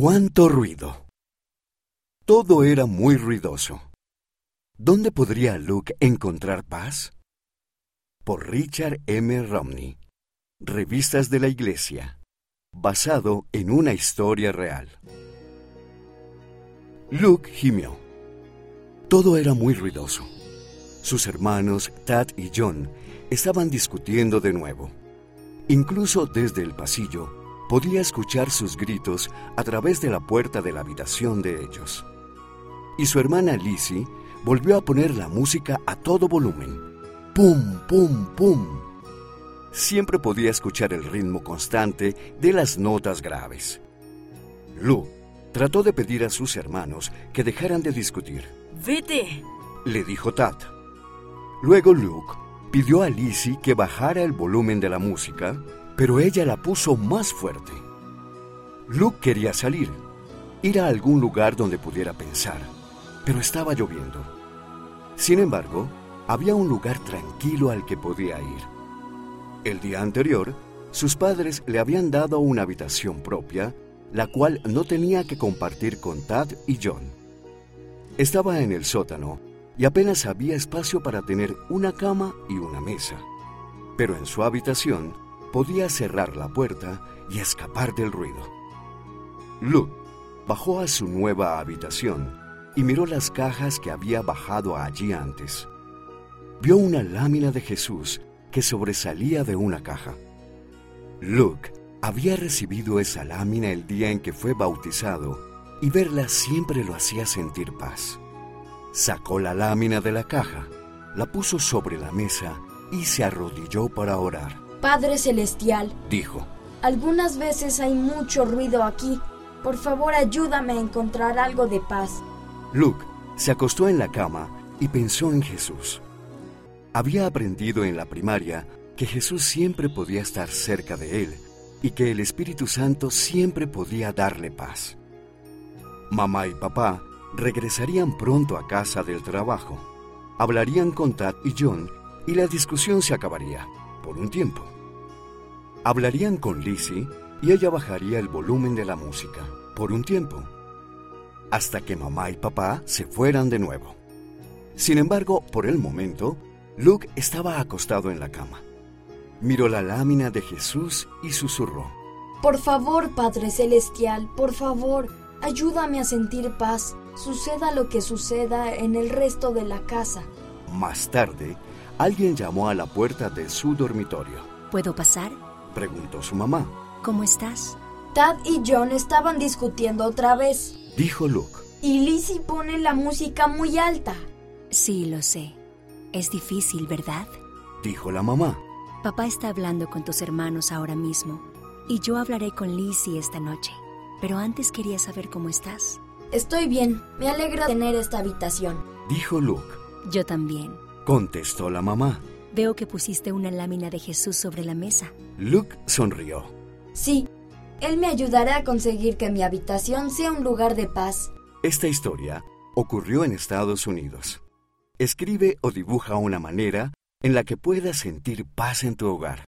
¡Cuánto ruido! Todo era muy ruidoso. ¿Dónde podría Luke encontrar paz? Por Richard M. Romney. Revistas de la Iglesia. Basado en una historia real. Luke gimió. Todo era muy ruidoso. Sus hermanos, Tad y John, estaban discutiendo de nuevo. Incluso desde el pasillo, podía escuchar sus gritos a través de la puerta de la habitación de ellos. Y su hermana Lizzie volvió a poner la música a todo volumen. ¡Pum, pum, pum! Siempre podía escuchar el ritmo constante de las notas graves. Luke trató de pedir a sus hermanos que dejaran de discutir. Vete, Le dijo Tad. Luego Luke pidió a Lizzie que bajara el volumen de la música, pero ella la puso más fuerte. Luke quería salir, ir a algún lugar donde pudiera pensar, pero estaba lloviendo. Sin embargo, había un lugar tranquilo al que podía ir. El día anterior, sus padres le habían dado una habitación propia, la cual no tenía que compartir con Tad y John. Estaba en el sótano y apenas había espacio para tener una cama y una mesa. Pero en su habitación podía cerrar la puerta y escapar del ruido. Luke bajó a su nueva habitación y miró las cajas que había bajado allí antes. Vio una lámina de Jesús que sobresalía de una caja. Luke había recibido esa lámina el día en que fue bautizado y verla siempre lo hacía sentir paz. Sacó la lámina de la caja, la puso sobre la mesa y se arrodilló para orar. Padre Celestial, Dijo, algunas veces hay mucho ruido aquí. Por favor, ayúdame a encontrar algo de paz. Luke se acostó en la cama y pensó en Jesús. Había aprendido en la primaria que Jesús siempre podía estar cerca de él y que el Espíritu Santo siempre podía darle paz. Mamá y papá regresarían pronto a casa del trabajo. Hablarían con Tad y John y la discusión se acabaría, por un tiempo. Hablarían con Lizzie y ella bajaría el volumen de la música, por un tiempo, hasta que mamá y papá se fueran de nuevo. Sin embargo, por el momento, Luke estaba acostado en la cama. Miró la lámina de Jesús y susurró. Por favor, Padre Celestial, por favor, ayúdame a sentir paz, suceda lo que suceda en el resto de la casa. Más tarde, alguien llamó a la puerta de su dormitorio. ¿puedo pasar? Preguntó su mamá. ¿Cómo estás? Tad y John estaban discutiendo otra vez. Dijo Luke. Y Lizzie pone la música muy alta. Sí, lo sé. Es difícil, ¿verdad? Dijo la mamá. Papá está hablando con tus hermanos ahora mismo. Y yo hablaré con Lizzie esta noche. Pero antes quería saber cómo estás. Estoy bien, me alegra tener esta habitación. Dijo Luke. Yo también. Contestó la mamá. Veo que pusiste una lámina de Jesús sobre la mesa. Luke sonrió. Sí, él me ayudará a conseguir que mi habitación sea un lugar de paz. Esta historia ocurrió en Estados Unidos. Escribe o dibuja una manera en la que puedas sentir paz en tu hogar.